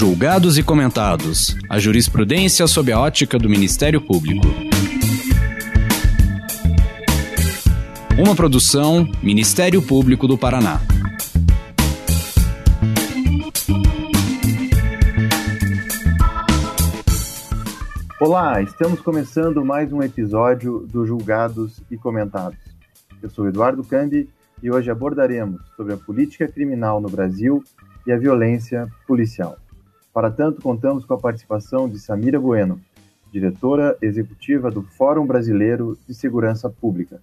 Julgados e comentados. A jurisprudência sob a ótica do Ministério Público. Uma produção Ministério Público do Paraná. Olá, estamos começando mais um episódio do Julgados e Comentados. Eu sou Eduardo Cambi e hoje abordaremos sobre a política criminal no Brasil e a violência policial. Para tanto, contamos com a participação de Samira Bueno, diretora executiva do Fórum Brasileiro de Segurança Pública.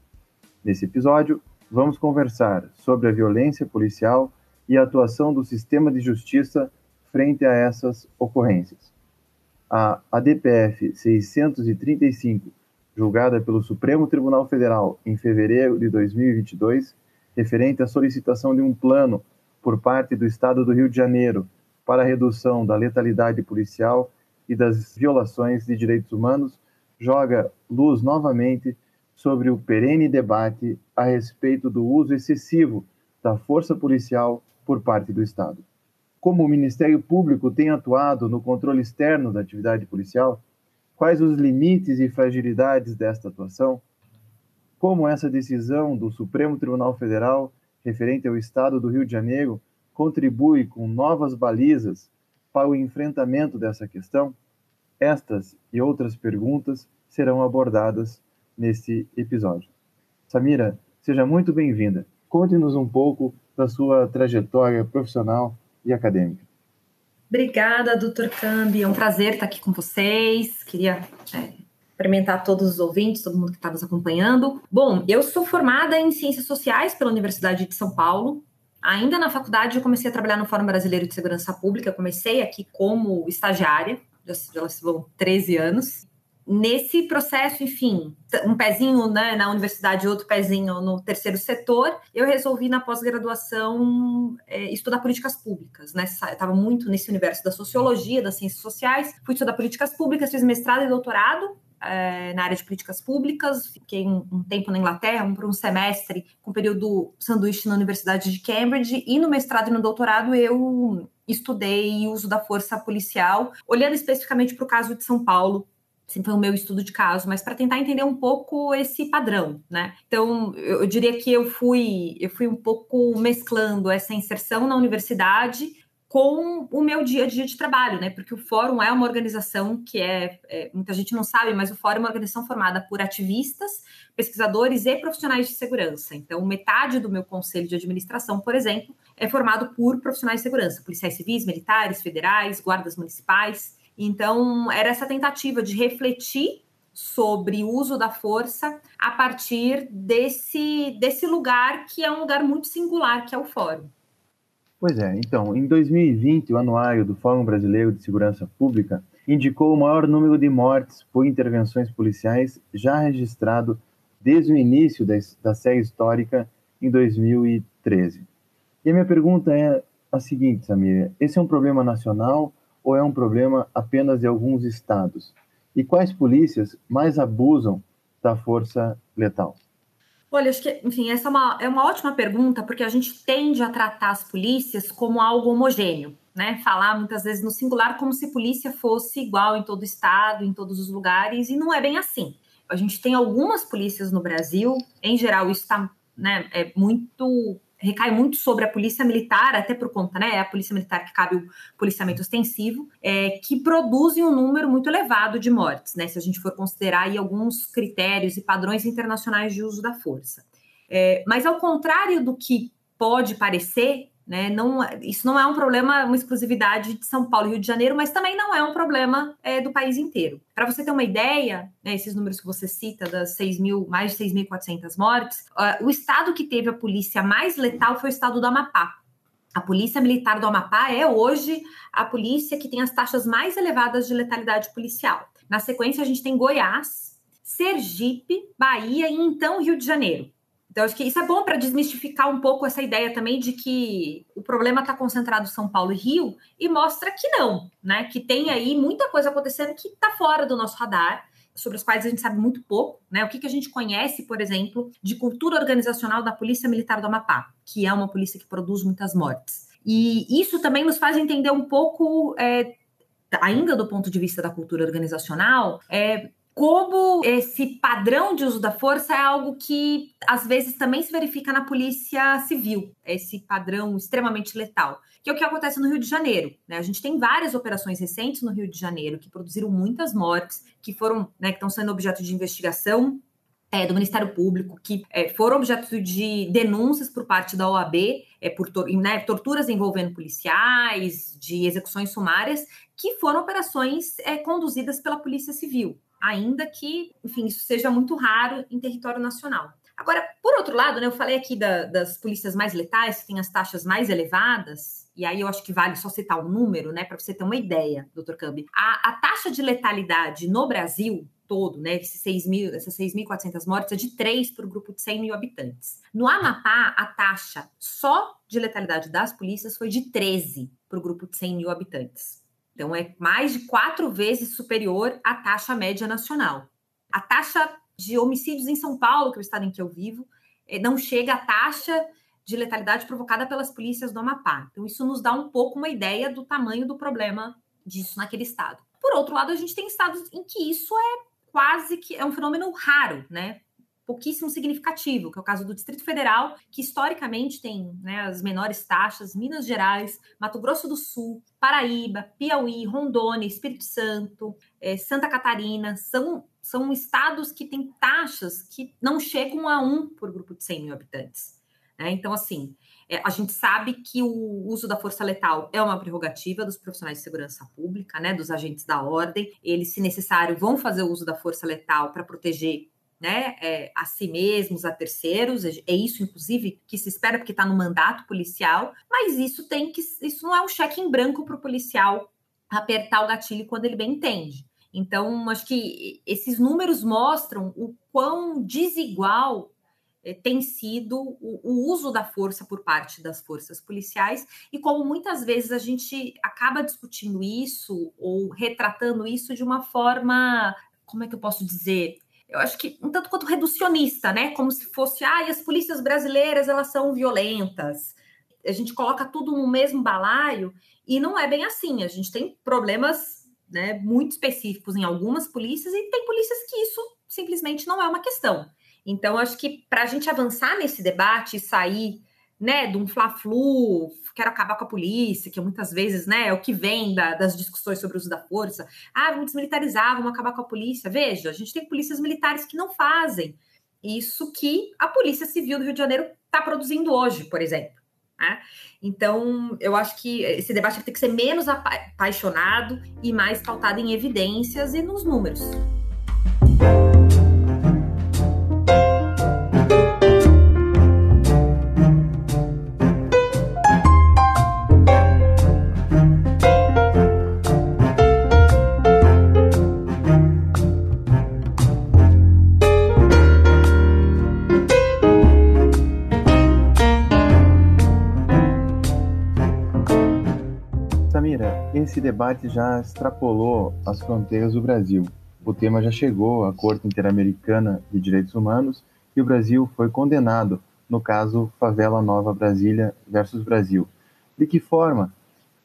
Nesse episódio, vamos conversar sobre a violência policial e a atuação do sistema de justiça frente a essas ocorrências a ADPF 635, julgada pelo Supremo Tribunal Federal em fevereiro de 2022, referente à solicitação de um plano por parte do Estado do Rio de Janeiro para a redução da letalidade policial e das violações de direitos humanos, joga luz novamente sobre o perene debate a respeito do uso excessivo da força policial por parte do Estado. Como o Ministério Público tem atuado no controle externo da atividade policial, quais os limites e fragilidades desta atuação, como essa decisão do Supremo Tribunal Federal referente ao Estado do Rio de Janeiro contribui com novas balizas para o enfrentamento dessa questão, estas e outras perguntas serão abordadas neste episódio. Samira, seja muito bem-vinda. Conte-nos um pouco da sua trajetória profissional e acadêmica. Obrigada, doutor Cambi. É um prazer estar aqui com vocês. Queria é, cumprimentar todos os ouvintes, todo mundo que está nos acompanhando. Bom, eu sou formada em Ciências Sociais pela Universidade de São Paulo. Ainda na faculdade, eu comecei a trabalhar no Fórum Brasileiro de Segurança Pública. Eu comecei aqui como estagiária, já, já vão 13 anos nesse processo, enfim, um pezinho né, na universidade, outro pezinho no terceiro setor, eu resolvi na pós-graduação é, estudar políticas públicas, né? Estava muito nesse universo da sociologia, das ciências sociais, fui estudar políticas públicas, fiz mestrado e doutorado é, na área de políticas públicas, fiquei um, um tempo na Inglaterra, um, por um semestre, com período sanduíche na Universidade de Cambridge, e no mestrado e no doutorado eu estudei uso da força policial, olhando especificamente para o caso de São Paulo, Assim, foi o meu estudo de caso, mas para tentar entender um pouco esse padrão, né? Então, eu diria que eu fui, eu fui um pouco mesclando essa inserção na universidade com o meu dia a dia de trabalho, né? Porque o fórum é uma organização que é, é, muita gente não sabe, mas o fórum é uma organização formada por ativistas, pesquisadores e profissionais de segurança. Então, metade do meu conselho de administração, por exemplo, é formado por profissionais de segurança, policiais civis, militares, federais, guardas municipais. Então, era essa tentativa de refletir sobre o uso da força a partir desse, desse lugar que é um lugar muito singular, que é o Fórum. Pois é, então, em 2020, o anuário do Fórum Brasileiro de Segurança Pública indicou o maior número de mortes por intervenções policiais já registrado desde o início da, série histórica em 2013. E a minha pergunta é a seguinte, Samir: esse é um problema nacional ou é um problema apenas de alguns estados? E quais polícias mais abusam da força letal? Olha, acho que, enfim, essa é uma, é uma ótima pergunta, porque a gente tende a tratar as polícias como algo homogêneo, né? Falar muitas vezes no singular como se polícia fosse igual em todo estado, em todos os lugares, e não é bem assim. A gente tem algumas polícias no Brasil, em geral, isso está né, é muito recai muito sobre a polícia militar, até por conta, né? É a polícia militar que cabe o policiamento ostensivo, é, que produzem um número muito elevado de mortes, né? Se a gente for considerar aí alguns critérios e padrões internacionais de uso da força. É, mas ao contrário do que pode parecer, né? Não, isso não é um problema, uma exclusividade de São Paulo e Rio de Janeiro, mas também não é um problema é, do país inteiro. Para você ter uma ideia, né, esses números que você cita das 6 mil, mais de 6.400 mortes, uh, o estado que teve a polícia mais letal foi o estado do Amapá. A Polícia Militar do Amapá é hoje a polícia que tem as taxas mais elevadas de letalidade policial. Na sequência, a gente tem Goiás, Sergipe, Bahia e então Rio de Janeiro. Então, acho que isso é bom para desmistificar um pouco essa ideia também de que o problema está concentrado em São Paulo e Rio e mostra que não, né? Que tem aí muita coisa acontecendo que está fora do nosso radar, sobre os quais a gente sabe muito pouco, né? O que, que a gente conhece, por exemplo, de cultura organizacional da Polícia Militar do Amapá, que é uma polícia que produz muitas mortes. E isso também nos faz entender um pouco, é, ainda do ponto de vista da cultura organizacional, é, como esse padrão de uso da força é algo que às vezes também se verifica na polícia civil, esse padrão extremamente letal, que é o que acontece no Rio de Janeiro. Né? A gente tem várias operações recentes no Rio de Janeiro que produziram muitas mortes, que foram, né, que estão sendo objeto de investigação é, do Ministério Público, que é, foram objeto de denúncias por parte da OAB é, por né, torturas envolvendo policiais, de execuções sumárias, que foram operações é, conduzidas pela Polícia Civil ainda que, enfim, isso seja muito raro em território nacional. Agora, por outro lado, né, eu falei aqui da, das polícias mais letais, que têm as taxas mais elevadas, e aí eu acho que vale só citar um número, né, para você ter uma ideia, doutor Cambi. A, a, taxa de letalidade no Brasil todo, né, esses 6 mil, essas 6.400 mortes, é de 3 para o grupo de 100 mil habitantes. No Amapá, a taxa só de letalidade das polícias foi de 13 para o grupo de 100 mil habitantes. Então, é mais de quatro vezes superior à taxa média nacional. A taxa de homicídios em São Paulo, que é o estado em que eu vivo, é, não chega à taxa de letalidade provocada pelas polícias do Amapá. Então, isso nos dá um pouco uma ideia do tamanho do problema disso naquele estado. Por outro lado, a gente tem estados em que isso é quase que é um fenômeno raro, né? Pouquíssimo significativo, que é o caso do Distrito Federal, que historicamente tem né, as menores taxas, Minas Gerais, Mato Grosso do Sul, Paraíba, Piauí, Rondônia, Espírito Santo, é, Santa Catarina, são, são estados que têm taxas que não chegam a um por grupo de 100 mil habitantes. Né? Então, assim, é, a gente sabe que o uso da força letal é uma prerrogativa dos profissionais de segurança pública, né, dos agentes da ordem. Eles, se necessário, vão fazer o uso da força letal para proteger né, é, a si mesmos, a terceiros, é, é isso, inclusive, que se espera porque está no mandato policial, mas isso tem que, isso não é um cheque em branco para o policial apertar o gatilho quando ele bem entende. Então, acho que esses números mostram o quão desigual é, tem sido o, o, uso da força por parte das forças policiais e como muitas vezes a gente acaba discutindo isso ou retratando isso de uma forma, como é que eu posso dizer, eu acho que um tanto quanto reducionista, né? Como se fosse, ah, as polícias brasileiras elas são violentas. A gente coloca tudo no mesmo balaio e não é bem assim. A gente tem problemas né, muito específicos em algumas polícias e tem polícias que isso simplesmente não é uma questão. Então, acho que para a gente avançar nesse debate e sair né, de um fla-flu, quero acabar com a polícia, que muitas vezes, né, é o que vem da, das discussões sobre o uso da força. Ah, vamos desmilitarizar, vamos acabar com a polícia. Veja, a gente tem polícias militares que não fazem isso que a Polícia Civil do Rio de Janeiro está produzindo hoje, por exemplo. Né? Então, eu acho que esse debate tem que ser menos apaixonado e mais pautado em evidências e nos números. Esse debate já extrapolou as fronteiras do Brasil. O tema já chegou à Corte Interamericana de Direitos Humanos e o Brasil foi condenado no caso Favela Nova Brasília versus Brasil. De que forma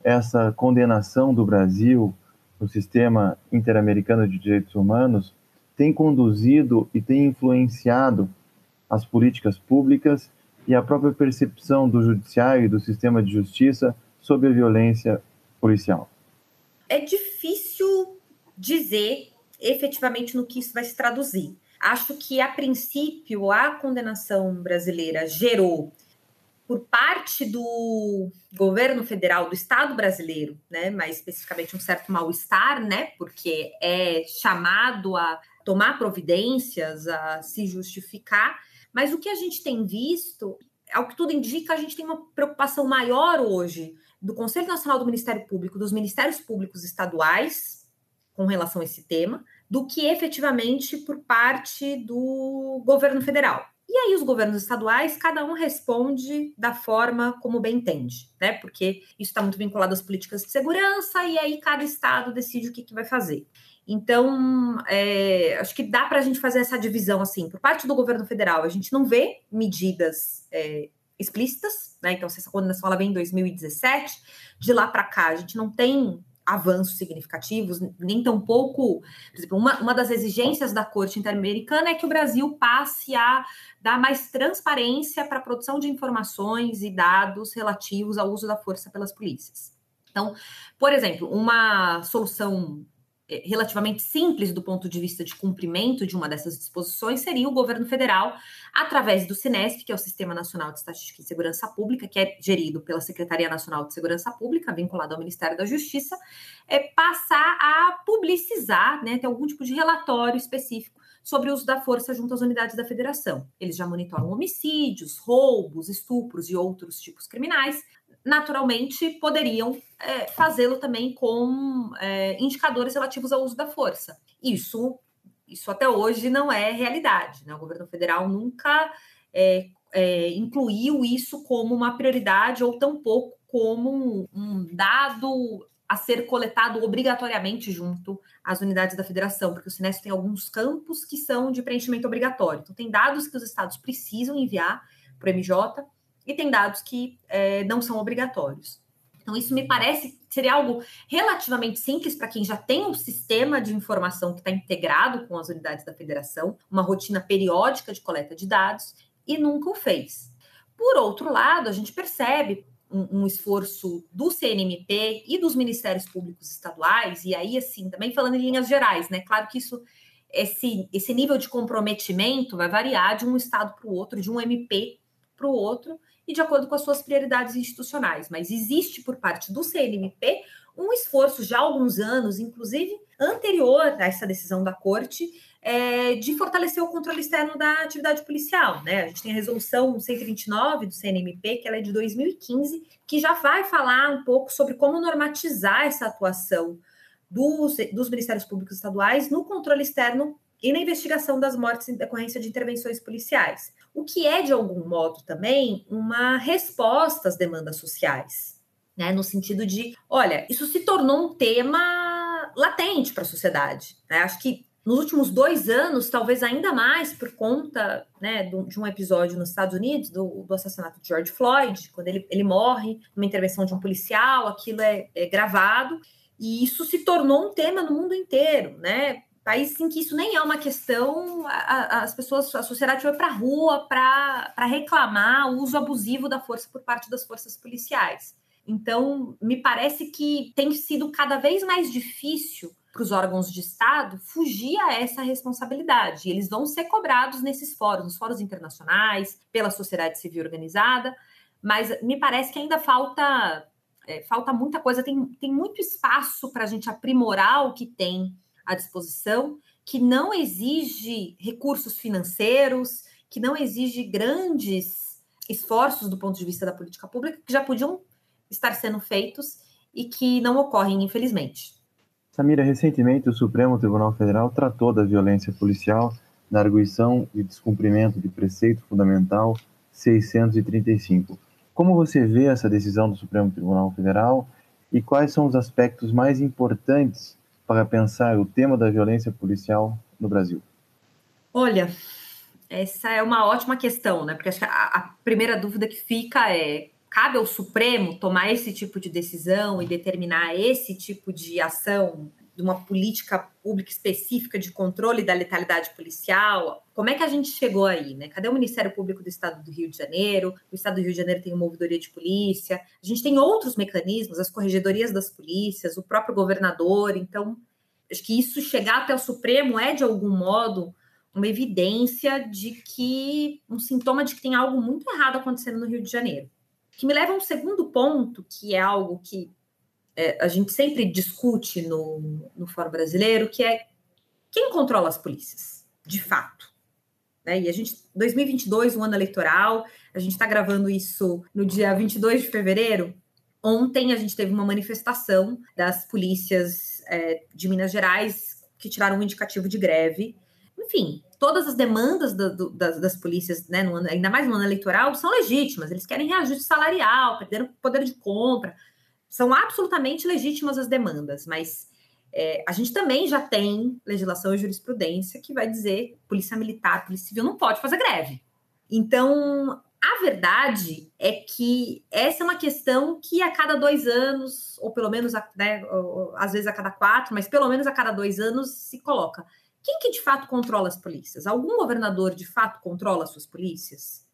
essa condenação do Brasil no sistema interamericano de direitos humanos tem conduzido e tem influenciado as políticas públicas e a própria percepção do judiciário e do sistema de justiça sobre a violência policial? É difícil dizer efetivamente no que isso vai se traduzir. Acho que, a princípio, a condenação brasileira gerou, por parte do governo federal, do Estado brasileiro, né, mais especificamente um certo mal-estar, né, porque é chamado a tomar providências, a se justificar. Mas o que a gente tem visto, ao que tudo indica, a gente tem uma preocupação maior hoje do Conselho Nacional do Ministério Público, dos Ministérios Públicos Estaduais, com relação a esse tema, do que efetivamente por parte do governo federal. E aí os governos estaduais, cada um responde da forma como bem entende, né? Porque isso está muito vinculado às políticas de segurança e aí cada estado decide o que, que vai fazer. Então, é, acho que dá para a gente fazer essa divisão assim. Por parte do governo federal, a gente não vê medidas é, explícitas, né? Então, essa condenação ela vem em 2017. De lá para cá, a gente não tem avanços significativos, nem tampouco. Por exemplo, uma, uma das exigências da Corte Interamericana é que o Brasil passe a dar mais transparência para a produção de informações e dados relativos ao uso da força pelas polícias. Então, por exemplo, uma solução relativamente simples do ponto de vista de cumprimento de uma dessas disposições seria o governo federal, através do Sinesp, que é o Sistema Nacional de Estatística e Segurança Pública, que é gerido pela Secretaria Nacional de Segurança Pública, vinculado ao Ministério da Justiça, é passar a publicizar, né, ter algum tipo de relatório específico sobre o uso da força junto às unidades da federação. Eles já monitoram homicídios, roubos, estupros e outros tipos criminais, naturalmente poderiam é, fazê-lo também com é, indicadores relativos ao uso da força. Isso, isso até hoje não é realidade. Né? O governo federal nunca é, é incluiu isso como uma prioridade ou tampouco como um, um dado a ser coletado obrigatoriamente junto às unidades da federação, porque o Sinestro tem alguns campos que são de preenchimento obrigatório. Então, tem dados que os estados precisam enviar para o MJ, e tem dados que é, não são obrigatórios. Então, isso me parece seria algo relativamente simples para quem já tem um sistema de informação que está integrado com as unidades da federação, uma rotina periódica de coleta de dados, e nunca o fez. Por outro lado, a gente percebe um, um, esforço do CNMP e dos ministérios públicos estaduais, e aí, assim, também falando em linhas gerais, né? Claro que isso, esse, esse nível de comprometimento vai variar de um estado para o outro, de um MP para o outro, e de acordo com as suas prioridades institucionais. Mas existe por parte do CNMP um esforço já há alguns anos, inclusive anterior a essa decisão da corte, é, de fortalecer o controle externo da atividade policial. Né? A gente tem a resolução 129 do CNMP, que ela é de 2015, que já vai falar um pouco sobre como normatizar essa atuação dos, dos Ministérios Públicos Estaduais no controle externo e na investigação das mortes em decorrência de intervenções policiais. O que é, de algum modo, também uma resposta às demandas sociais, né? No sentido de, olha, isso se tornou um tema latente para a sociedade. Né? Acho que nos últimos dois anos, talvez ainda mais por conta né, de um episódio nos Estados Unidos, do, do, assassinato de George Floyd, quando ele, ele morre numa intervenção de um policial, aquilo é, é gravado, e isso se tornou um tema no mundo inteiro, né? Países em que isso nem é uma questão, a, as pessoas, a sociedade foi para a rua para reclamar o uso abusivo da força por parte das forças policiais. Então, me parece que tem sido cada vez mais difícil para os órgãos de Estado fugir a essa responsabilidade. Eles vão ser cobrados nesses fóruns, nos fóruns internacionais, pela sociedade civil organizada, mas me parece que ainda falta, é, falta muita coisa, tem, tem muito espaço para a gente aprimorar o que tem à disposição, que não exige recursos financeiros, que não exige grandes esforços do ponto de vista da política pública, que já podiam estar sendo feitos e que não ocorrem, infelizmente. Samira, recentemente o Supremo Tribunal Federal tratou da violência policial na arguição e descumprimento de preceito fundamental 635. Como você vê essa decisão do Supremo Tribunal Federal e quais são os aspectos mais importantes para pensar o tema da violência policial no Brasil? Olha, essa é uma ótima questão, né? Porque acho que a, a primeira dúvida que fica é: cabe ao Supremo tomar esse tipo de decisão e determinar esse tipo de ação de uma política pública específica de controle da letalidade policial. Como é que a gente chegou aí, né? Cadê o Ministério Público do Estado do Rio de Janeiro? O Estado do Rio de Janeiro tem uma ouvidoria de polícia. A gente tem outros mecanismos, as corregedorias das polícias, o próprio governador. Então, acho que isso chegar até o Supremo é de algum modo uma evidência de que um sintoma de que tem algo muito errado acontecendo no Rio de Janeiro. Que me leva a um segundo ponto, que é algo que é, a gente sempre discute no, no Fórum Brasileiro, que é quem controla as polícias, de fato. Né? E a gente, 2022, um ano eleitoral, a gente está gravando isso no dia 22 de fevereiro. Ontem a gente teve uma manifestação das polícias é, de Minas Gerais que tiraram um indicativo de greve. Enfim, todas as demandas do, do, das, das, polícias, né, ano, ainda mais no ano eleitoral, são legítimas. Eles querem reajuste salarial, perderam poder de compra, são absolutamente legítimas as demandas, mas é, a gente também já tem legislação e jurisprudência que vai dizer polícia militar, polícia civil não pode fazer greve. Então, a verdade é que essa é uma questão que a cada dois anos, ou pelo menos, né, às vezes a cada quatro, mas pelo menos a cada dois anos se coloca. Quem que de fato controla as polícias? Algum governador de fato controla as suas polícias?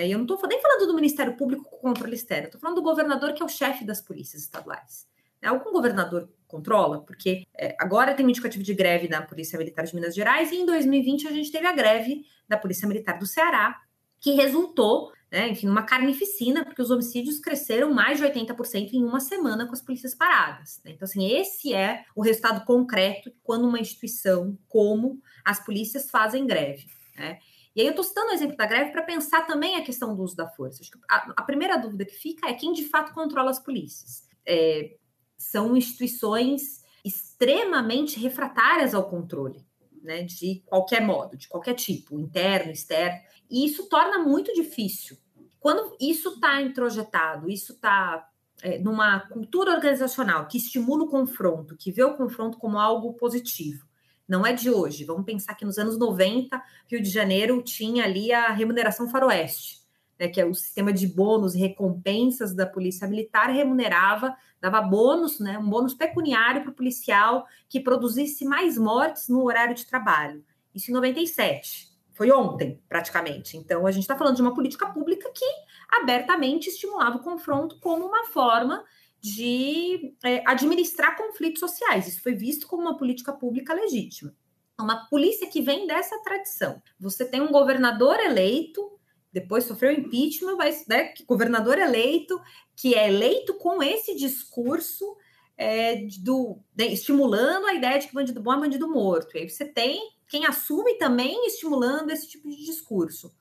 É, eu não estou nem falando do Ministério Público com controle externo, estou falando do governador que é o chefe das polícias estaduais. É, algum governador controla? Porque é, agora tem um indicativo de greve na Polícia Militar de Minas Gerais e em 2020 a gente teve a greve da Polícia Militar do Ceará, que resultou, né, enfim, numa carnificina, porque os homicídios cresceram mais de 80% em uma semana com as polícias paradas. Né? Então, assim, esse é o resultado concreto quando uma instituição como as polícias fazem greve. Né? E aí eu estou citando o exemplo da greve para pensar também a questão do uso da força. A, a, primeira dúvida que fica é quem de fato controla as polícias. É, são instituições extremamente refratárias ao controle né, de qualquer modo, de qualquer tipo, interno, externo, e isso torna muito difícil. Quando isso está introjetado, isso está é, numa cultura organizacional que estimula o confronto, que vê o confronto como algo positivo, não é de hoje. Vamos pensar que nos anos 90, Rio de Janeiro tinha ali a remuneração faroeste né, que é o sistema de bônus e recompensas da polícia militar, remunerava, dava bônus, né, um bônus pecuniário para o policial que produzisse mais mortes no horário de trabalho. Isso em 97. Foi ontem, praticamente. Então, a gente está falando de uma política pública que abertamente estimulava o confronto como uma forma de é, administrar conflitos sociais. Isso foi visto como uma política pública legítima. Uma polícia que vem dessa tradição. Você tem um governador eleito depois sofreu impeachment, mas né, governador eleito, que é eleito com esse discurso é, do, de, estimulando a ideia de que bandido bom é bandido morto. E aí você tem quem assume também estimulando esse tipo de discurso.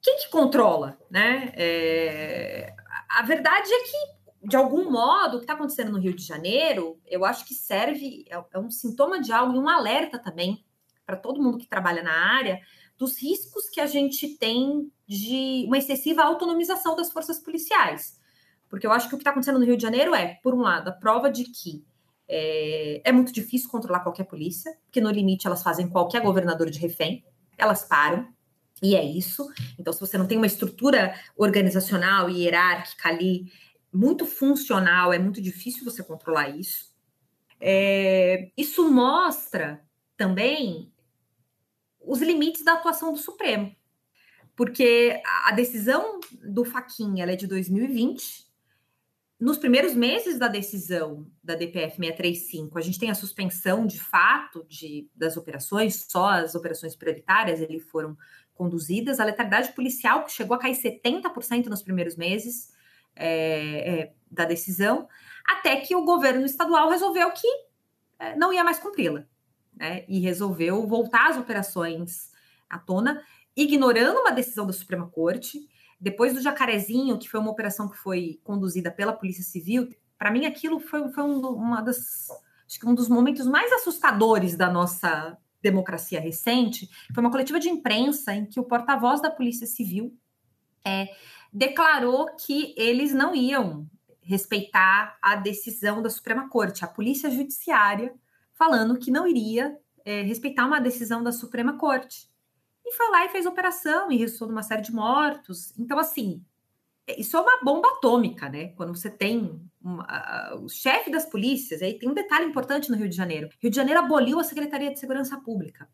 Quem que controla? Né? É, a verdade é que, de algum modo, o que está acontecendo no Rio de Janeiro, eu acho que serve, é, é um sintoma de algo e um alerta também para todo mundo que trabalha na área, dos riscos que a gente tem de uma excessiva autonomização das forças policiais. Porque eu acho que o que está acontecendo no Rio de Janeiro é, por um lado, a prova de que é, é, muito difícil controlar qualquer polícia, porque no limite elas fazem qualquer governador de refém, elas param, e é isso. Então, se você não tem uma estrutura organizacional e hierárquica ali muito funcional, é muito difícil você controlar isso. É, isso mostra também os limites da atuação do Supremo. Porque a decisão do Faquinha é de 2020. Nos primeiros meses da decisão da DPF 635, a gente tem a suspensão de fato de, das operações, só as operações prioritárias ele foram conduzidas. A letalidade policial, chegou a cair 70% nos primeiros meses é, é, da decisão, até que o governo estadual resolveu que é, não ia mais cumpri-la né, e resolveu voltar as operações à tona, ignorando uma decisão da Suprema Corte. Depois do Jacarezinho, que foi uma operação que foi conduzida pela Polícia Civil, para mim aquilo foi, foi um, uma das, acho que um dos momentos mais assustadores da nossa democracia recente. Foi uma coletiva de imprensa em que o porta-voz da Polícia Civil é, declarou que eles não iam respeitar a decisão da Suprema Corte. A Polícia Judiciária falando que não iria é, respeitar uma decisão da Suprema Corte. E foi lá e fez operação e restou uma série de mortos. Então, assim, é, isso é uma bomba atômica, né? Quando você tem uma, o chefe das polícias, aí tem um detalhe importante no Rio de Janeiro. Rio de Janeiro aboliu a Secretaria de Segurança Pública,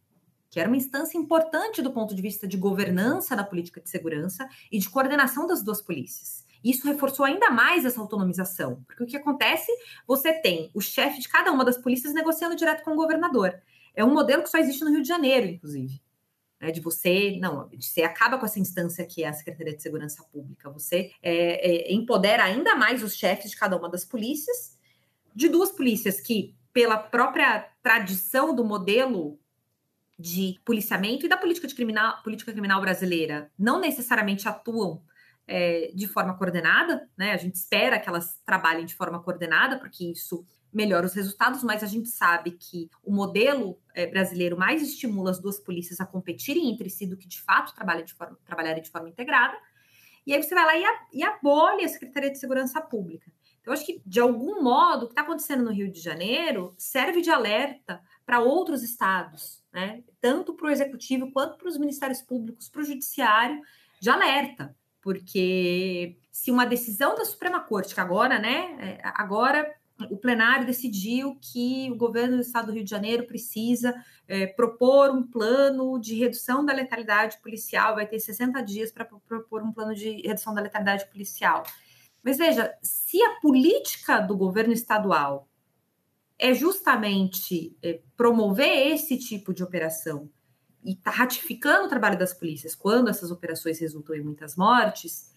que era uma instância importante do ponto de vista de governança da política de segurança e de coordenação das duas polícias. Isso reforçou ainda mais essa autonomização, porque o que acontece? Você tem o chefe de cada uma das polícias negociando direto com o governador. É um modelo que só existe no Rio de Janeiro, inclusive. Né, de você, não, você acaba com essa instância que é a Secretaria de Segurança Pública. Você é, é, empodera ainda mais os chefes de cada uma das polícias, de duas polícias que, pela própria tradição do modelo de policiamento e da política, de criminal, política criminal brasileira, não necessariamente atuam é, de forma coordenada, né? A gente espera que elas trabalhem de forma coordenada, porque isso melhora os resultados, mas a gente sabe que o modelo é, brasileiro mais estimula as duas polícias a competirem entre si do que de fato trabalharem de forma, trabalharem de forma integrada. E aí você vai lá e, a, e abole a Secretaria de Segurança Pública. Então, eu acho que, de algum modo, o que está acontecendo no Rio de Janeiro serve de alerta para outros estados, né? tanto para o executivo quanto para os ministérios públicos, para o judiciário, de alerta porque se uma decisão da Suprema Corte, que agora, né, é, agora o plenário decidiu que o governo do estado do Rio de Janeiro precisa é, propor um plano de redução da letalidade policial, vai ter 60 dias para propor um plano de redução da letalidade policial. Mas veja, se a política do governo estadual é justamente é, promover esse tipo de operação e está ratificando o trabalho das polícias quando essas operações resultam em muitas mortes,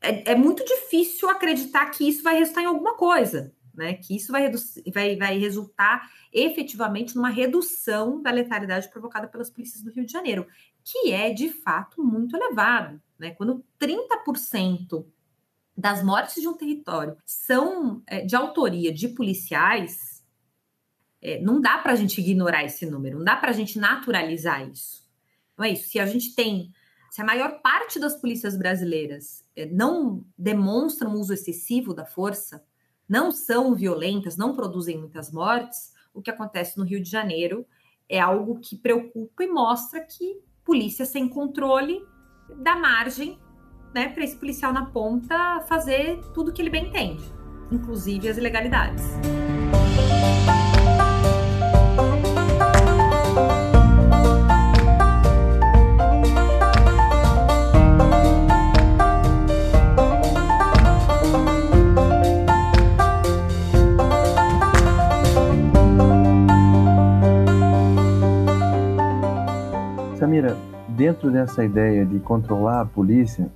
é, é muito difícil acreditar que isso vai resultar em alguma coisa né? Que isso vai, vai, vai resultar efetivamente numa redução da letalidade provocada pelas polícias do Rio de Janeiro, que é de fato muito elevado, né? Quando 30% das mortes de um território são é, de autoria de policiais, é, não dá para a gente ignorar esse número, não dá para a gente naturalizar isso. Não é isso. Se a gente tem, se a maior parte das polícias brasileiras é, não demonstram uso excessivo da força, não são violentas, não produzem muitas mortes, o que acontece no Rio de Janeiro é algo que preocupa e mostra que polícia sem controle dá margem né, para esse policial na ponta fazer tudo que ele bem entende, inclusive as ilegalidades. Dentro dessa ideia de controlar a polícia,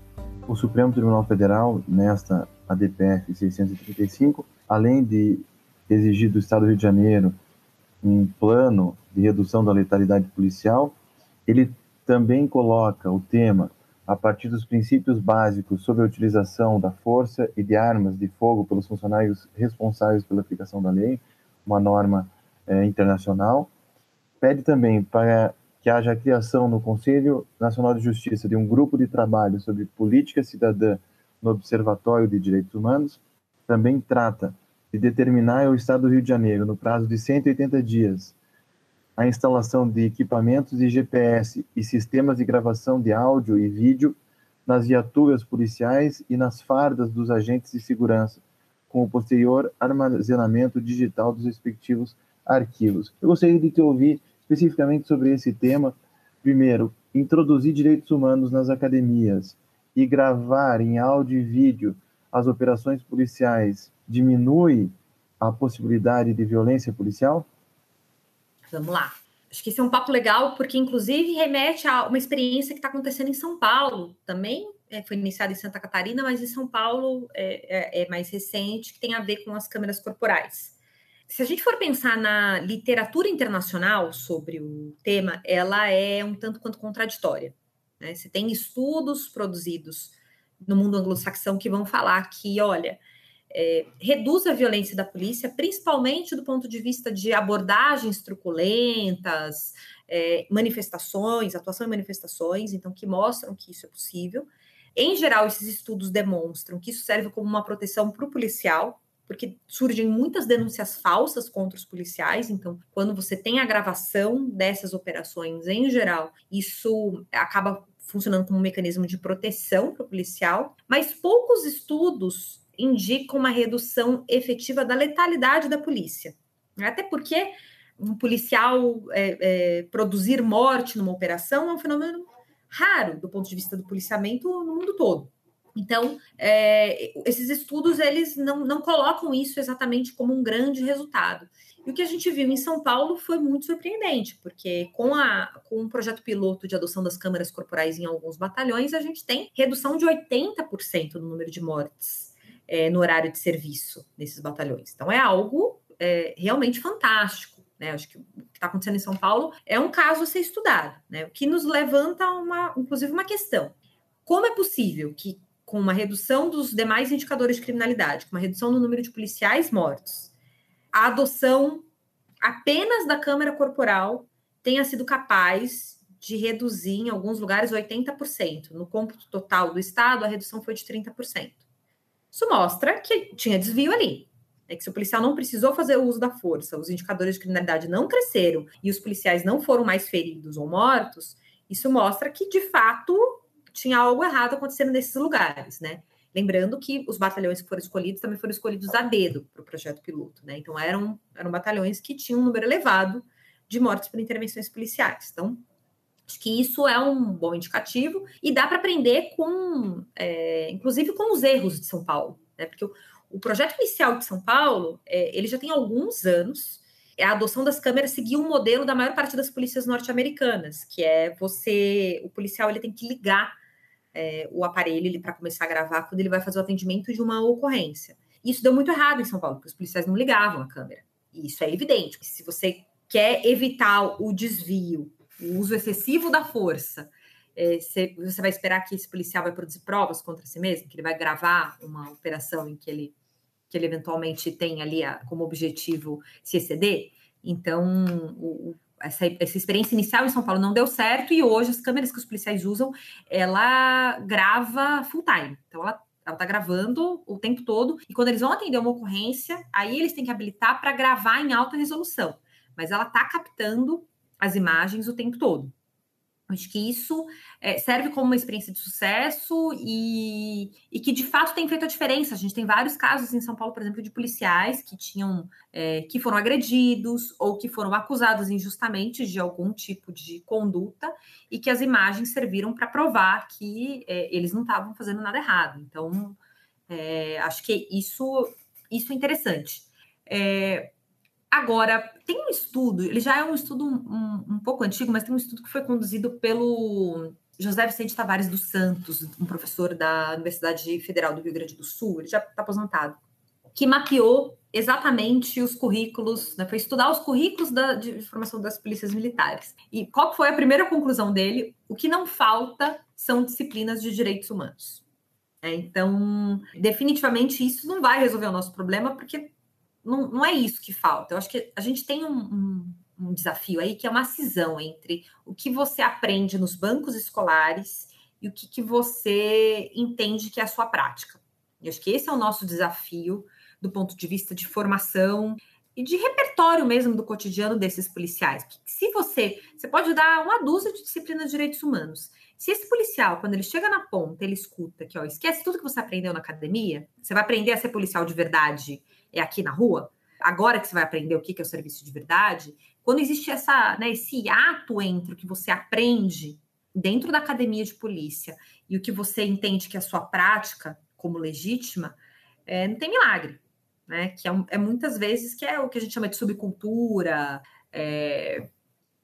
o Supremo Tribunal Federal, nesta ADPF 635, além de exigir do Estado do Rio de Janeiro um plano de redução da letalidade policial, ele também coloca o tema a partir dos princípios básicos sobre a utilização da força e de armas de fogo pelos funcionários responsáveis pela aplicação da lei, uma norma é, internacional. Pede também para que haja a criação no Conselho Nacional de Justiça de um grupo de trabalho sobre política cidadã no Observatório de Direitos Humanos. Também trata de determinar ao Estado do Rio de Janeiro, no prazo de 180 dias, a instalação de equipamentos de GPS e sistemas de gravação de áudio e vídeo nas viaturas policiais e nas fardas dos agentes de segurança, com o posterior armazenamento digital dos respectivos arquivos. Eu gostaria de te ouvir especificamente sobre esse tema. Primeiro, introduzir direitos humanos nas academias e gravar em áudio e vídeo as operações policiais diminui a possibilidade de violência policial? Vamos lá. Acho que esse é um papo legal, porque inclusive remete a uma experiência que está acontecendo em São Paulo também. É, foi iniciada em Santa Catarina, mas em São Paulo é, é, é mais recente, que tem a ver com as câmeras corporais se a gente for pensar na literatura internacional sobre o tema, ela é um tanto quanto contraditória. Né? Você tem estudos produzidos no mundo anglo-saxão que vão falar que, olha, é, reduz a violência da polícia, principalmente do ponto de vista de abordagens truculentas, é, manifestações, atuação em manifestações, então que mostram que isso é possível. Em geral, esses estudos demonstram que isso serve como uma proteção para o policial, porque surgem muitas denúncias falsas contra os policiais. Então, quando você tem a gravação dessas operações em geral, isso acaba funcionando como um mecanismo de proteção para o policial, mas poucos estudos indicam uma redução efetiva da letalidade da polícia. Até porque um policial é, é, produzir morte numa operação é um fenômeno raro do ponto de vista do policiamento no mundo todo. Então, é, esses estudos eles não, não colocam isso exatamente como um grande resultado. E o que a gente viu em São Paulo foi muito surpreendente, porque com, a, com um projeto piloto de adoção das câmeras corporais em alguns batalhões, a gente tem redução de 80% no número de mortes é, no horário de serviço nesses batalhões. Então, é algo é, realmente fantástico. Né? Acho que o que está acontecendo em São Paulo é um caso a ser estudado, né? o que nos levanta, uma, inclusive, uma questão. Como é possível que com uma redução dos demais indicadores de criminalidade, com uma redução no número de policiais mortos, a adoção apenas da câmera corporal tenha sido capaz de reduzir, em alguns lugares, 80%. No cômputo total do Estado, a redução foi de 30%. Isso mostra que tinha desvio ali. É que se o policial não precisou fazer o uso da força, os indicadores de criminalidade não cresceram e os policiais não foram mais feridos ou mortos, isso mostra que, de fato, tinha algo errado acontecendo nesses lugares, né? Lembrando que os batalhões que foram escolhidos também foram escolhidos a dedo para o projeto piloto, né? Então eram, eram batalhões que tinham um número elevado de mortes por intervenções policiais. Então, acho que isso é um bom indicativo e dá para aprender com, é, inclusive, com os erros de São Paulo, né? Porque o, o projeto inicial de São Paulo, é, ele já tem alguns anos. A adoção das câmeras seguiu um modelo da maior parte das polícias norte-americanas, que é você, o policial, ele tem que ligar é, o aparelho para começar a gravar quando ele vai fazer o atendimento de uma ocorrência. Isso deu muito errado em São Paulo, porque os policiais não ligavam a câmera. E isso é evidente. Se você quer evitar o desvio, o uso excessivo da força, é, você, vai esperar que esse policial vai produzir provas contra si mesmo, que ele vai gravar uma operação em que ele, que ele eventualmente tem ali a, como objetivo se exceder. Então, o, essa, essa experiência inicial em São Paulo não deu certo e hoje as câmeras que os policiais usam, ela grava full time. Então ela ela tá gravando o tempo todo e quando eles vão atender uma ocorrência, aí eles têm que habilitar para gravar em alta resolução. Mas ela tá captando as imagens o tempo todo. Acho que isso é, serve como uma experiência de sucesso e, e, que de fato tem feito a diferença. A gente tem vários casos em São Paulo, por exemplo, de policiais que tinham é, que foram agredidos ou que foram acusados injustamente de algum tipo de conduta e que as imagens serviram para provar que é, eles não estavam fazendo nada errado. Então, é, acho que isso, isso é interessante. Agora, tem um estudo, ele já é um estudo um, um, pouco antigo, mas tem um estudo que foi conduzido pelo José Vicente Tavares dos Santos, um professor da Universidade Federal do Rio Grande do Sul, ele já está aposentado, que mapeou exatamente os currículos, né, foi estudar os currículos da, de formação das polícias militares. E qual foi a primeira conclusão dele? O que não falta são disciplinas de direitos humanos. É, então, definitivamente isso não vai resolver o nosso problema, porque não, não é isso que falta. Eu acho que a gente tem um, um, um desafio aí que é uma cisão entre o que você aprende nos bancos escolares e o que, que você entende que é a sua prática. Eu acho que esse é o nosso desafio do ponto de vista de formação e de repertório mesmo do cotidiano desses policiais. Se você, você pode dar uma dúzia de disciplinas de direitos humanos. Se esse policial, quando ele chega na ponta, ele escuta que, ó, esquece tudo que você aprendeu na academia, você vai aprender a ser policial de verdade é aqui na rua, agora que você vai aprender o que é o serviço de verdade, quando existe essa, né, esse ato entre o que você aprende dentro da academia de polícia e o que você entende que é a sua prática como legítima, é, não tem milagre, né? Que é, é, muitas vezes que é o que a gente chama de subcultura. É...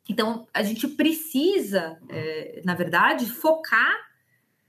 Então a gente precisa, é, na verdade, focar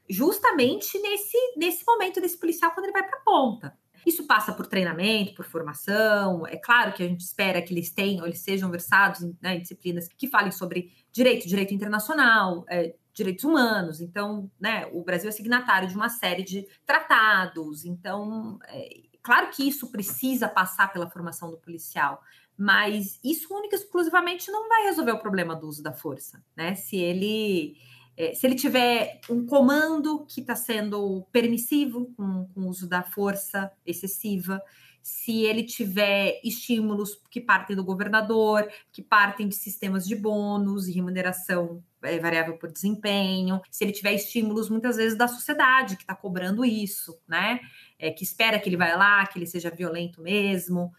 justamente nesse, nesse momento desse policial quando ele vai para a ponta. Isso passa por treinamento, por formação. É claro que a gente espera que eles tenham, eles sejam versados em, né, em disciplinas que falem sobre direito, direito internacional, é, direitos humanos. Então, né, o Brasil é signatário de uma série de tratados. Então, é, claro que isso precisa passar pela formação do policial, mas isso única e exclusivamente não vai resolver o problema do uso da força, né? Se ele é, se ele tiver um comando que está sendo permissivo com, com o uso da força excessiva, se ele tiver estímulos que partem do governador, que partem de sistemas de bônus e remuneração variável por desempenho, se ele tiver estímulos muitas vezes da sociedade que está cobrando isso, né? É, que espera que ele vá lá, que ele seja violento mesmo.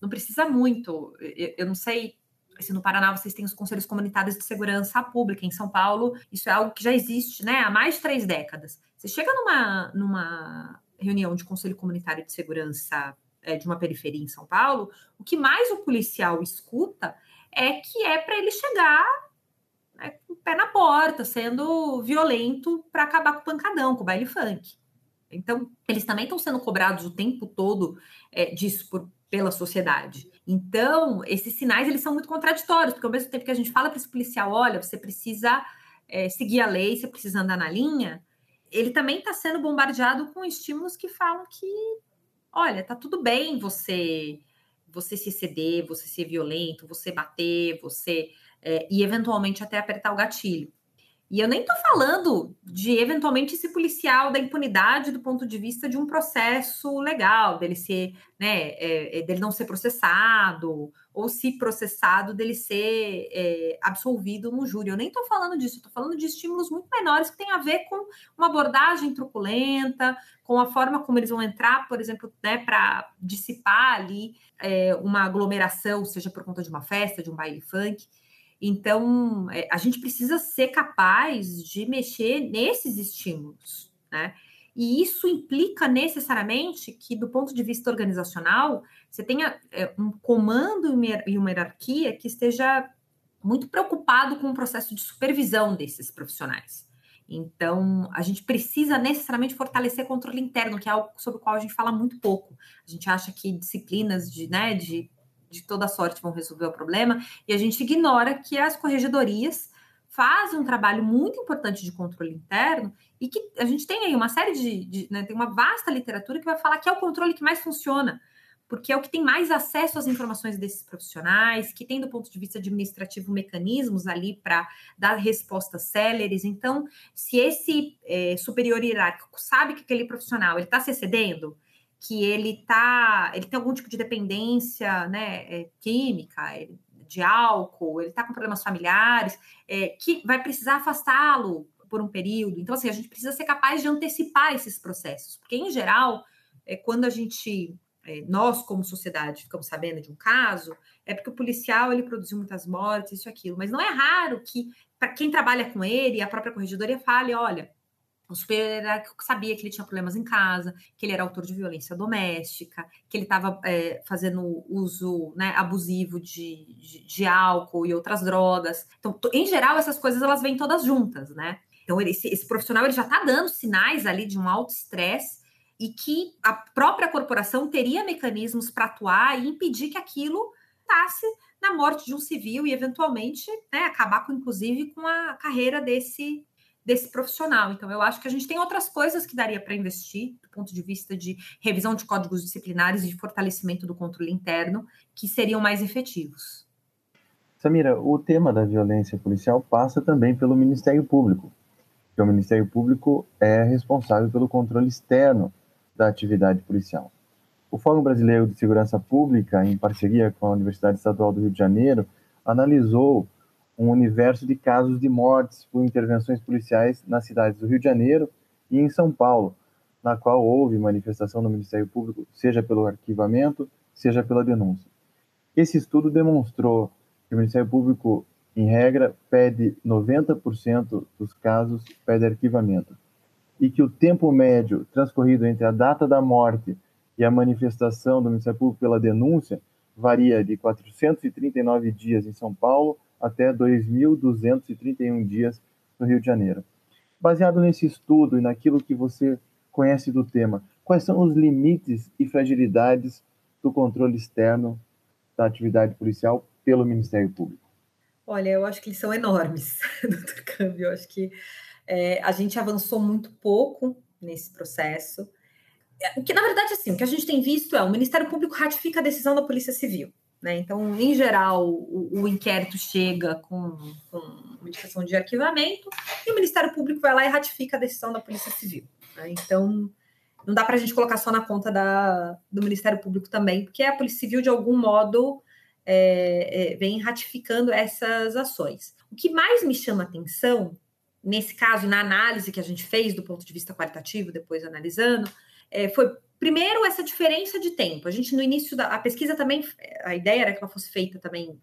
Não precisa muito. eu, eu não sei se no Paraná vocês têm os conselhos comunitários de segurança pública, em São Paulo isso é algo que já existe né, há mais de três décadas. Você chega numa, numa reunião de conselho comunitário de segurança é, de uma periferia em São Paulo, o que mais o policial escuta é que é para ele chegar pé na porta, sendo violento para acabar com o pancadão, com o baile funk. Então, eles também estão sendo cobrados o tempo todo é, disso por, pela sociedade. Então, esses sinais eles são muito contraditórios, porque ao mesmo tempo que a gente fala para esse policial, olha, você precisa é, seguir a lei, você precisa andar na linha, ele também está sendo bombardeado com estímulos que falam que, olha, tá tudo bem você você se exceder, você ser violento, você bater, você é, e eventualmente até apertar o gatilho. E eu nem estou falando de eventualmente esse policial da impunidade do ponto de vista de um processo legal, dele ser, né, é, é, dele não ser processado, ou se processado, dele ser é, absolvido no júri. Eu nem estou falando disso, estou falando de estímulos muito menores que têm a ver com uma abordagem truculenta, com a forma como eles vão entrar, por exemplo, né, para dissipar ali é, uma aglomeração, seja por conta de uma festa, de um baile funk. Então, é, a gente precisa ser capaz de mexer nesses estímulos, né? E isso implica necessariamente que, do ponto de vista organizacional, você tenha é, um comando e uma hierarquia que esteja muito preocupado com o processo de supervisão desses profissionais. Então, a gente precisa necessariamente fortalecer controle interno, que é algo sobre o qual a gente fala muito pouco. A gente acha que disciplinas de, né, de de toda sorte vão resolver o problema, e a gente ignora que as corregedorias fazem um trabalho muito importante de controle interno e que a gente tem aí uma série de, de né, tem uma vasta literatura que vai falar que é o controle que mais funciona, porque é o que tem mais acesso às informações desses profissionais, que tem do ponto de vista administrativo mecanismos ali para dar respostas céleres. Então, se esse é, superior hierárquico sabe que aquele profissional ele está se excedendo, que ele tá, ele tem algum tipo de dependência, né, é, química, de álcool, ele está com problemas familiares, é, que vai precisar afastá-lo por um período. Então, assim, a gente precisa ser capaz de antecipar esses processos, porque em geral, é, quando a gente é, nós como sociedade ficamos sabendo de um caso, é porque o policial ele produziu muitas mortes, isso aquilo. Mas não é raro que, para quem trabalha com ele, a própria corregedoria fale: olha, o superior sabia que ele tinha problemas em casa, que ele era autor de violência doméstica, que ele estava é, fazendo uso né, abusivo de, de, de, álcool e outras drogas. Então, em geral, essas coisas elas vêm todas juntas, né? Então, ele, esse, esse profissional ele já está dando sinais ali de um alto estresse e que a própria corporação teria mecanismos para atuar e impedir que aquilo passe na morte de um civil e, eventualmente, né, acabar, com, inclusive, com a carreira desse desse profissional. Então, eu acho que a gente tem outras coisas que daria para investir, do ponto de vista de revisão de códigos disciplinares e de fortalecimento do controle interno, que seriam mais efetivos. Samira, o tema da violência policial passa também pelo Ministério Público, que o Ministério Público é responsável pelo controle externo da atividade policial. O Fórum Brasileiro de Segurança Pública, em parceria com a Universidade Estadual do Rio de Janeiro, analisou um universo de casos de mortes por intervenções policiais nas cidades do Rio de Janeiro e em São Paulo, na qual houve manifestação do Ministério Público, seja pelo arquivamento, seja pela denúncia. Esse estudo demonstrou que o Ministério Público, em regra, pede 90% dos casos pede arquivamento e que o tempo médio transcorrido entre a data da morte e a manifestação do Ministério Público pela denúncia varia de 439 dias em São Paulo até 2.231 dias no Rio de Janeiro. Baseado nesse estudo e naquilo que você conhece do tema, quais são os limites e fragilidades do controle externo da atividade policial pelo Ministério Público? Olha, eu acho que eles são enormes, doutor Câmbio. Eu acho que é, a gente avançou muito pouco nesse processo. O que, na verdade, assim, o que a gente tem visto é o Ministério Público ratifica a decisão da Polícia Civil. Né? Então, em geral, o, o inquérito chega com, com de arquivamento e o Ministério Público vai lá e ratifica a decisão da Polícia Civil. Né? Então, não dá para a gente colocar só na conta da, do Ministério Público também, porque a Polícia Civil, de algum modo, é, é, vem ratificando essas ações. O que mais me chama atenção, nesse caso, na análise que a gente fez do ponto de vista qualitativo, depois analisando, é, foi Primeiro, essa diferença de tempo. A gente, no início da a pesquisa também, a ideia era que ela fosse feita também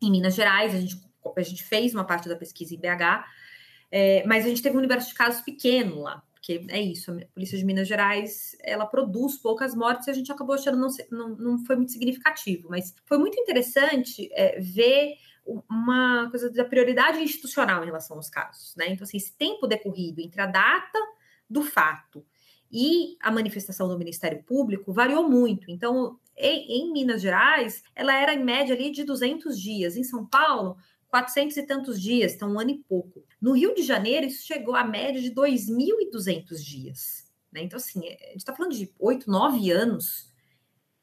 em Minas Gerais, a gente, a gente fez uma parte da pesquisa em BH, é, mas a gente teve um universo de casos pequeno lá, porque é isso, a Polícia de Minas Gerais, ela produz poucas mortes e a gente acabou achando não, não, não foi muito significativo, mas foi muito interessante é, ver uma coisa da prioridade institucional em relação aos casos, né? Então, assim, esse tempo decorrido entre a data do fato e a manifestação do Ministério Público variou muito. Então, em, em, Minas Gerais, ela era em média ali de 200 dias. Em São Paulo, 400 e tantos dias, então um ano e pouco. No Rio de Janeiro, isso chegou à média de 2.200 dias. Né? Então, assim, a gente está falando de 8, 9 anos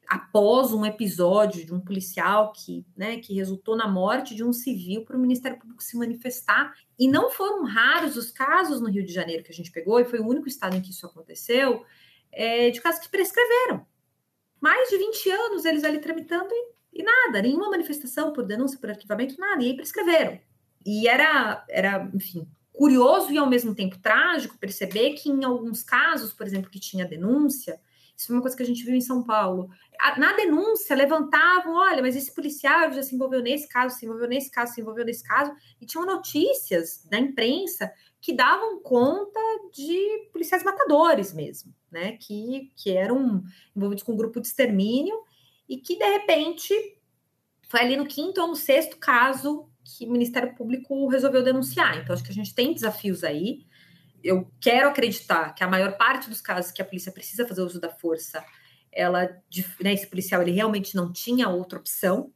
após um episódio de um policial que, né, que resultou na morte de um civil para o Ministério Público se manifestar. E não foram raros os casos no Rio de Janeiro que a gente pegou, e foi o único estado em que isso aconteceu, é, de casos que prescreveram. Mais de 20 anos eles ali tramitando e, e nada, nenhuma manifestação por denúncia, por arquivamento, nada, e aí prescreveram. E era, era, enfim, curioso e ao mesmo tempo trágico perceber que em alguns casos, por exemplo, que tinha denúncia, isso foi uma coisa que a gente viu em São Paulo. Na denúncia, levantavam: olha, mas esse policial já se envolveu nesse caso, se envolveu nesse caso, se envolveu nesse caso. E tinham notícias da imprensa que davam conta de policiais matadores mesmo, né? Que, que eram envolvidos com um grupo de extermínio e que, de repente, foi ali no quinto ou no sexto caso que o Ministério Público resolveu denunciar. Então, acho que a gente tem desafios aí eu quero acreditar que a maior parte dos casos que a polícia precisa fazer uso da força, ela, né, esse policial, ele realmente não tinha outra opção,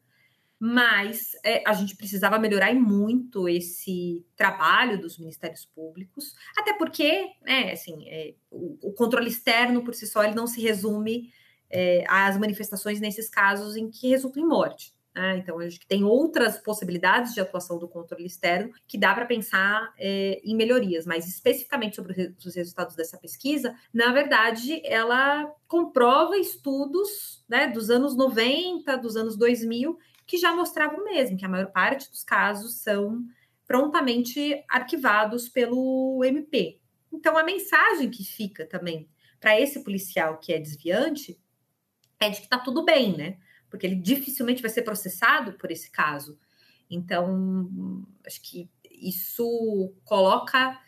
mas é, a gente precisava melhorar muito esse trabalho dos ministérios públicos, até porque, né, assim, é, o, o, controle externo por si só ele não se resume é, às manifestações nesses casos em que resultam em morte. Né? Então, acho que tem outras possibilidades de atuação do controle externo que dá para pensar é, em melhorias, mas especificamente sobre os resultados dessa pesquisa, na verdade, ela comprova estudos né, dos anos 90, dos anos 2000, que já mostravam mesmo, que a maior parte dos casos são prontamente arquivados pelo MP. Então, a mensagem que fica também para esse policial que é desviante é de que está tudo bem, né? Porque ele dificilmente vai ser processado por esse caso. Então, acho que isso coloca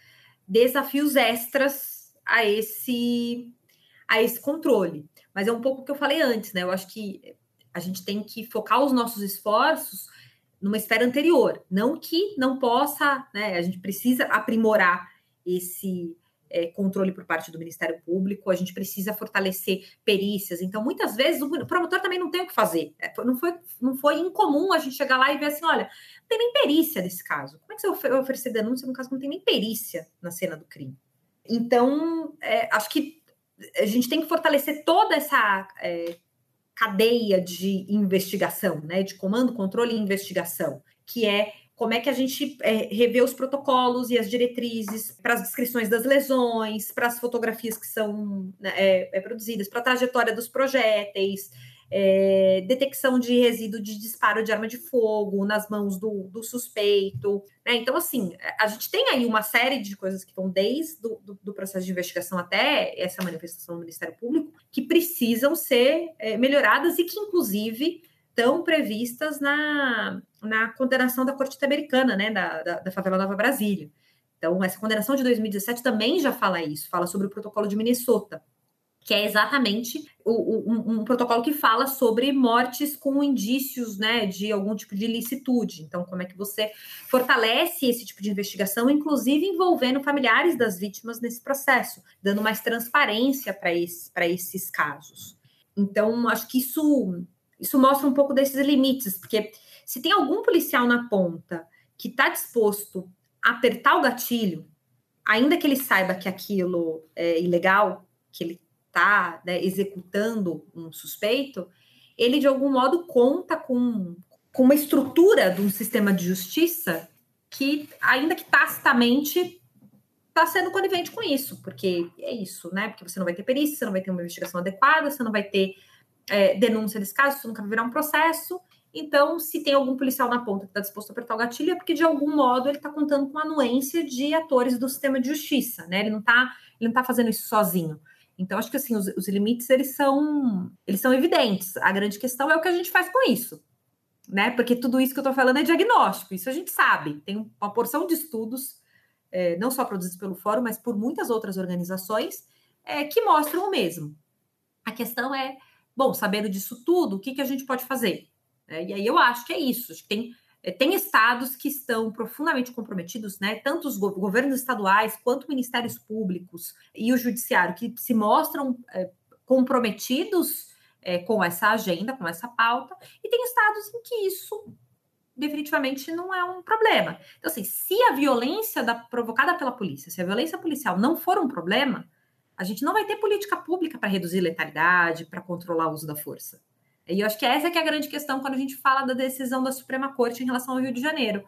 desafios extras a esse a esse controle. Mas é um pouco o que eu falei antes, né? Eu acho que a gente tem que focar os nossos esforços numa esfera anterior, não que não possa, né? A gente precisa aprimorar esse é, controle por parte do Ministério Público, a gente precisa fortalecer perícias. Então, muitas vezes, o promotor também não tem o que fazer. É, não, foi, não foi incomum a gente chegar lá e ver assim: olha, não tem nem perícia nesse caso. Como é que você vai oferecer denúncia no caso que não tem nem perícia na cena do crime? Então, é, acho que a gente tem que fortalecer toda essa é, cadeia de investigação, né, de comando, controle e investigação, que é como é que a gente é, revê os protocolos e as diretrizes para as descrições das lesões, para as fotografias que são né, é, é, produzidas, para a trajetória dos projéteis, é, detecção de resíduo de disparo de arma de fogo nas mãos do, do suspeito. Né? Então, assim, a gente tem aí uma série de coisas que vão desde do, do, do processo de investigação até essa manifestação do Ministério Público, que precisam ser é, melhoradas e que, inclusive, estão previstas na, na condenação da Corte Americana, né, da, da, da favela Nova Brasília. Então, essa condenação de 2017 também já fala isso, fala sobre o protocolo de Minnesota, que é exatamente o, o, um, um, protocolo que fala sobre mortes com indícios né, de algum tipo de ilicitude. Então, como é que você fortalece esse tipo de investigação, inclusive envolvendo familiares das vítimas nesse processo, dando mais transparência para esses, esses casos. Então, acho que isso isso mostra um pouco desses limites, porque se tem algum policial na ponta que está disposto a apertar o gatilho, ainda que ele saiba que aquilo é ilegal, que ele está né, executando um suspeito, ele de algum modo conta com, com uma estrutura de um sistema de justiça que, ainda que tacitamente, está sendo conivente com isso, porque é isso, né? Porque você não vai ter perícia, você não vai ter uma investigação adequada, você não vai ter é, denúncia desse caso, isso nunca vai virar um processo. Então, se tem algum policial na ponta que está disposto a apertar o gatilho, é porque de algum modo ele está contando com a anuência de atores do sistema de justiça, né? Ele não está ele não tá fazendo isso sozinho. Então, acho que assim, os, os, limites eles são eles são evidentes. A grande questão é o que a gente faz com isso. Né? Porque tudo isso que eu estou falando é diagnóstico, isso a gente sabe. Tem uma porção de estudos, é, não só produzidos pelo Fórum, mas por muitas outras organizações, é, que mostram o mesmo. A questão é Bom, sabendo disso tudo, o que, que a gente pode fazer? É, e aí eu acho que é isso. Acho que tem, é, tem estados que estão profundamente comprometidos, né? Tanto os governos estaduais quanto ministérios públicos e o judiciário que se mostram é, comprometidos é, com essa agenda, com essa pauta, e tem estados em que isso definitivamente não é um problema. Então, assim, se a violência da, provocada pela polícia, se a violência policial não for um problema, a gente não vai ter política pública para reduzir letalidade, para controlar o uso da força. E eu acho que essa que é a grande questão quando a gente fala da decisão da Suprema Corte em relação ao Rio de Janeiro.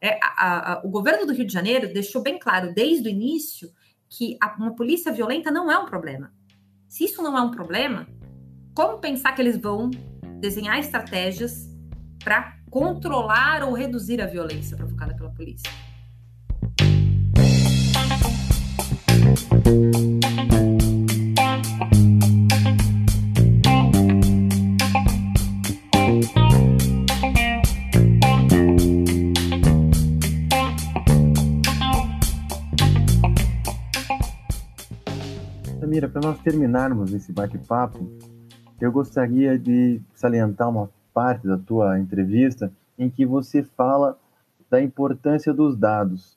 É, a, a, o governo do Rio de Janeiro deixou bem claro desde o início que a, uma polícia violenta não é um problema. Se isso não é um problema, como pensar que eles vão desenhar estratégias para controlar ou reduzir a violência provocada pela polícia? Para nós terminarmos esse bate-papo, eu gostaria de salientar uma parte da tua entrevista em que você fala da importância dos dados.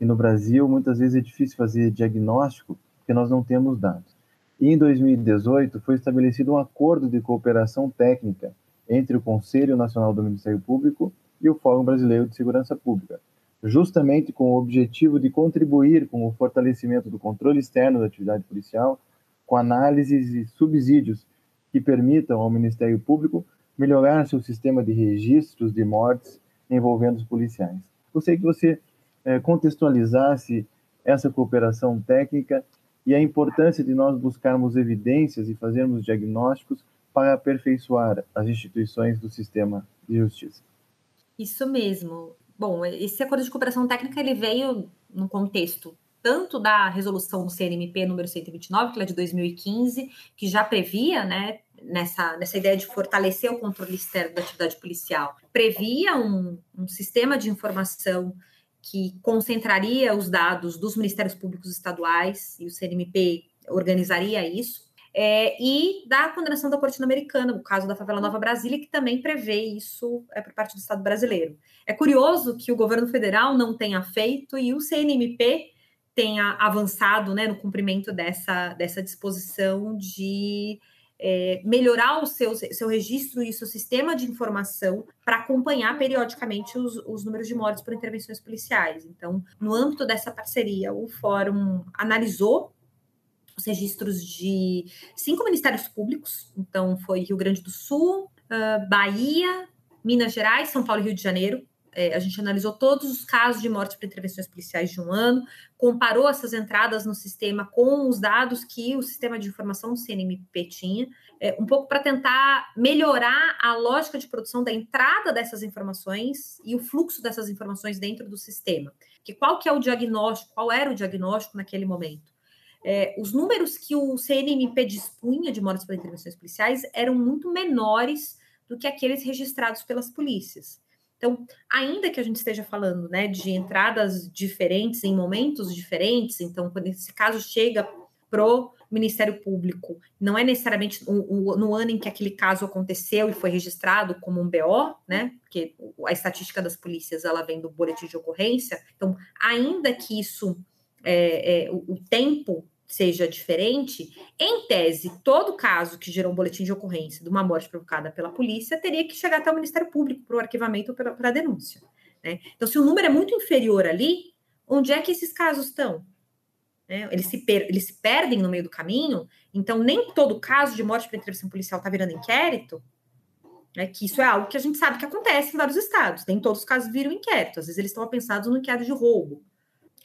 E no Brasil, muitas vezes é difícil fazer diagnóstico porque nós não temos dados. E em 2018 foi estabelecido um acordo de cooperação técnica entre o Conselho Nacional do Ministério Público e o Fórum Brasileiro de Segurança Pública, justamente com o objetivo de contribuir com o fortalecimento do controle externo da atividade policial, com análises e subsídios que permitam ao Ministério Público melhorar seu sistema de registros de mortes envolvendo os policiais. Gostaria que você é, contextualizasse essa cooperação técnica e a importância de nós buscarmos evidências e fazermos diagnósticos para aperfeiçoar as instituições do sistema de justiça. Isso mesmo. Bom, esse acordo de cooperação técnica ele veio no contexto tanto da resolução do CNMP número 129, que é de 2015, que já previa, né, nessa, nessa ideia de fortalecer o controle externo da atividade policial, previa um, um sistema de informação que concentraria os dados dos ministérios públicos estaduais e o CNMP organizaria isso. É, e da condenação da Corte Americana, o caso da favela Nova Brasília, que também prevê isso é, por parte do Estado brasileiro. É curioso que o governo federal não tenha feito e o CNMP tenha avançado né, no cumprimento dessa, dessa disposição de é, melhorar o seu, seu registro e seu sistema de informação para acompanhar periodicamente os, os, números de mortes por intervenções policiais. Então, no âmbito dessa parceria, o Fórum analisou os registros de cinco ministérios públicos, então foi Rio Grande do Sul, uh, Bahia, Minas Gerais, São Paulo e Rio de Janeiro, é, a gente analisou todos os casos de morte por intervenções policiais de um ano, comparou essas entradas no sistema com os dados que o sistema de informação do CNMP tinha, é, um pouco para tentar melhorar a lógica de produção da entrada dessas informações e o fluxo dessas informações dentro do sistema. Que qual que é o diagnóstico, qual era o diagnóstico naquele momento? É, os números que o CNMP dispunha de mortes por intervenções policiais eram muito menores do que aqueles registrados pelas polícias. Então, ainda que a gente esteja falando né, de entradas diferentes em momentos diferentes, então, quando esse caso chega pro Ministério Público, não é necessariamente no ano em que aquele caso aconteceu e foi registrado como um BO, né? Porque a estatística das polícias ela vem do boletim de ocorrência. Então, ainda que isso é, é, o tempo seja diferente, em tese, todo caso que gerou um boletim de ocorrência de uma morte provocada pela polícia teria que chegar até o Ministério Público para o arquivamento ou para a denúncia. Né? Então, se o número é muito inferior ali, onde é que esses casos estão? Né? Eles, se eles se perdem no meio do caminho, então nem todo caso de morte por intervenção policial está virando inquérito, né? que isso é algo que a gente sabe que acontece em vários estados, nem todos os casos viram inquérito, às vezes eles estão pensados no inquérito de roubo.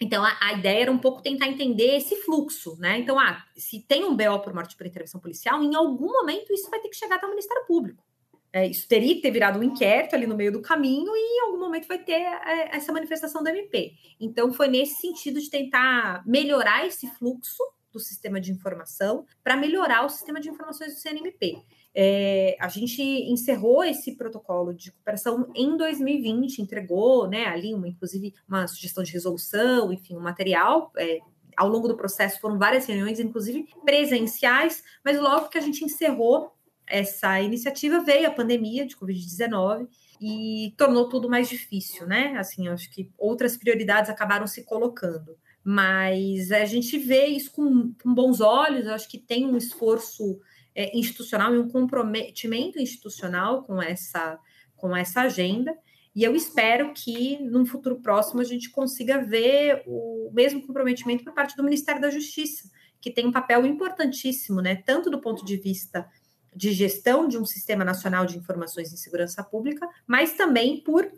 Então, a, a, ideia era um pouco tentar entender esse fluxo, né? Então, ah, se tem um BO por morte por intervenção policial, em algum momento isso vai ter que chegar até o Ministério Público. É, isso teria que ter virado um inquérito ali no meio do caminho e em algum momento vai ter é, essa manifestação do MP. Então, foi nesse sentido de tentar melhorar esse fluxo do sistema de informação para melhorar o sistema de informações do CNMP. É, a gente encerrou esse protocolo de cooperação em 2020, entregou, né, ali uma, inclusive, uma sugestão de resolução, enfim, um material. É, ao longo do processo foram várias reuniões, inclusive presenciais, mas logo que a gente encerrou essa iniciativa, veio a pandemia de Covid-19 e tornou tudo mais difícil, né? Assim, acho que outras prioridades acabaram se colocando. Mas a gente vê isso com, com bons olhos, eu acho que tem um esforço é, institucional e um comprometimento institucional com essa, com essa agenda. E eu espero que, num futuro próximo, a gente consiga ver o mesmo comprometimento por parte do Ministério da Justiça, que tem um papel importantíssimo, né, tanto do ponto de vista de gestão de um Sistema Nacional de Informações em Segurança Pública, mas também por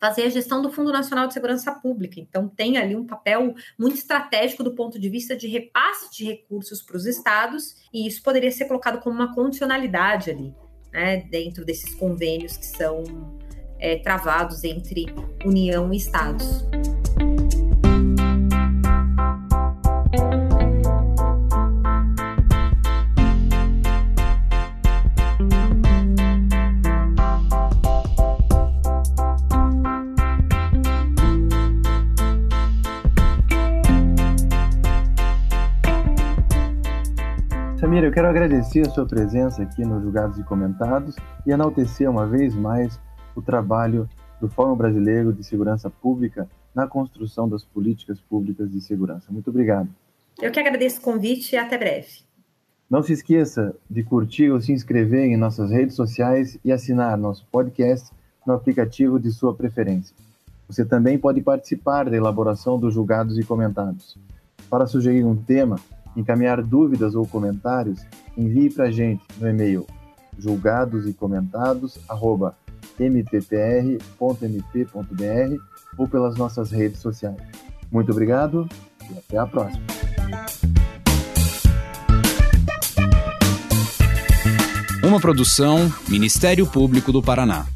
fazer a gestão do Fundo Nacional de Segurança Pública. Então, tem ali um papel muito estratégico do ponto de vista de repasse de recursos para os estados, e isso poderia ser colocado como uma condicionalidade ali, né, dentro desses convênios que são é, travados entre União e estados. Quero agradecer a sua presença aqui no Julgados e Comentados e enaltecer uma vez mais o trabalho do Fórum Brasileiro de Segurança Pública na construção das políticas públicas de segurança. Muito obrigado. Eu que agradeço o convite e até breve. Não se esqueça de curtir ou se inscrever em nossas redes sociais e assinar nosso podcast no aplicativo de sua preferência. Você também pode participar da elaboração dos julgados e comentados. Para sugerir um tema, encaminhar dúvidas ou comentários, envie para a gente no e-mail julgados e ou pelas nossas redes sociais. Muito obrigado e até a próxima. Uma produção Ministério Público do Paraná.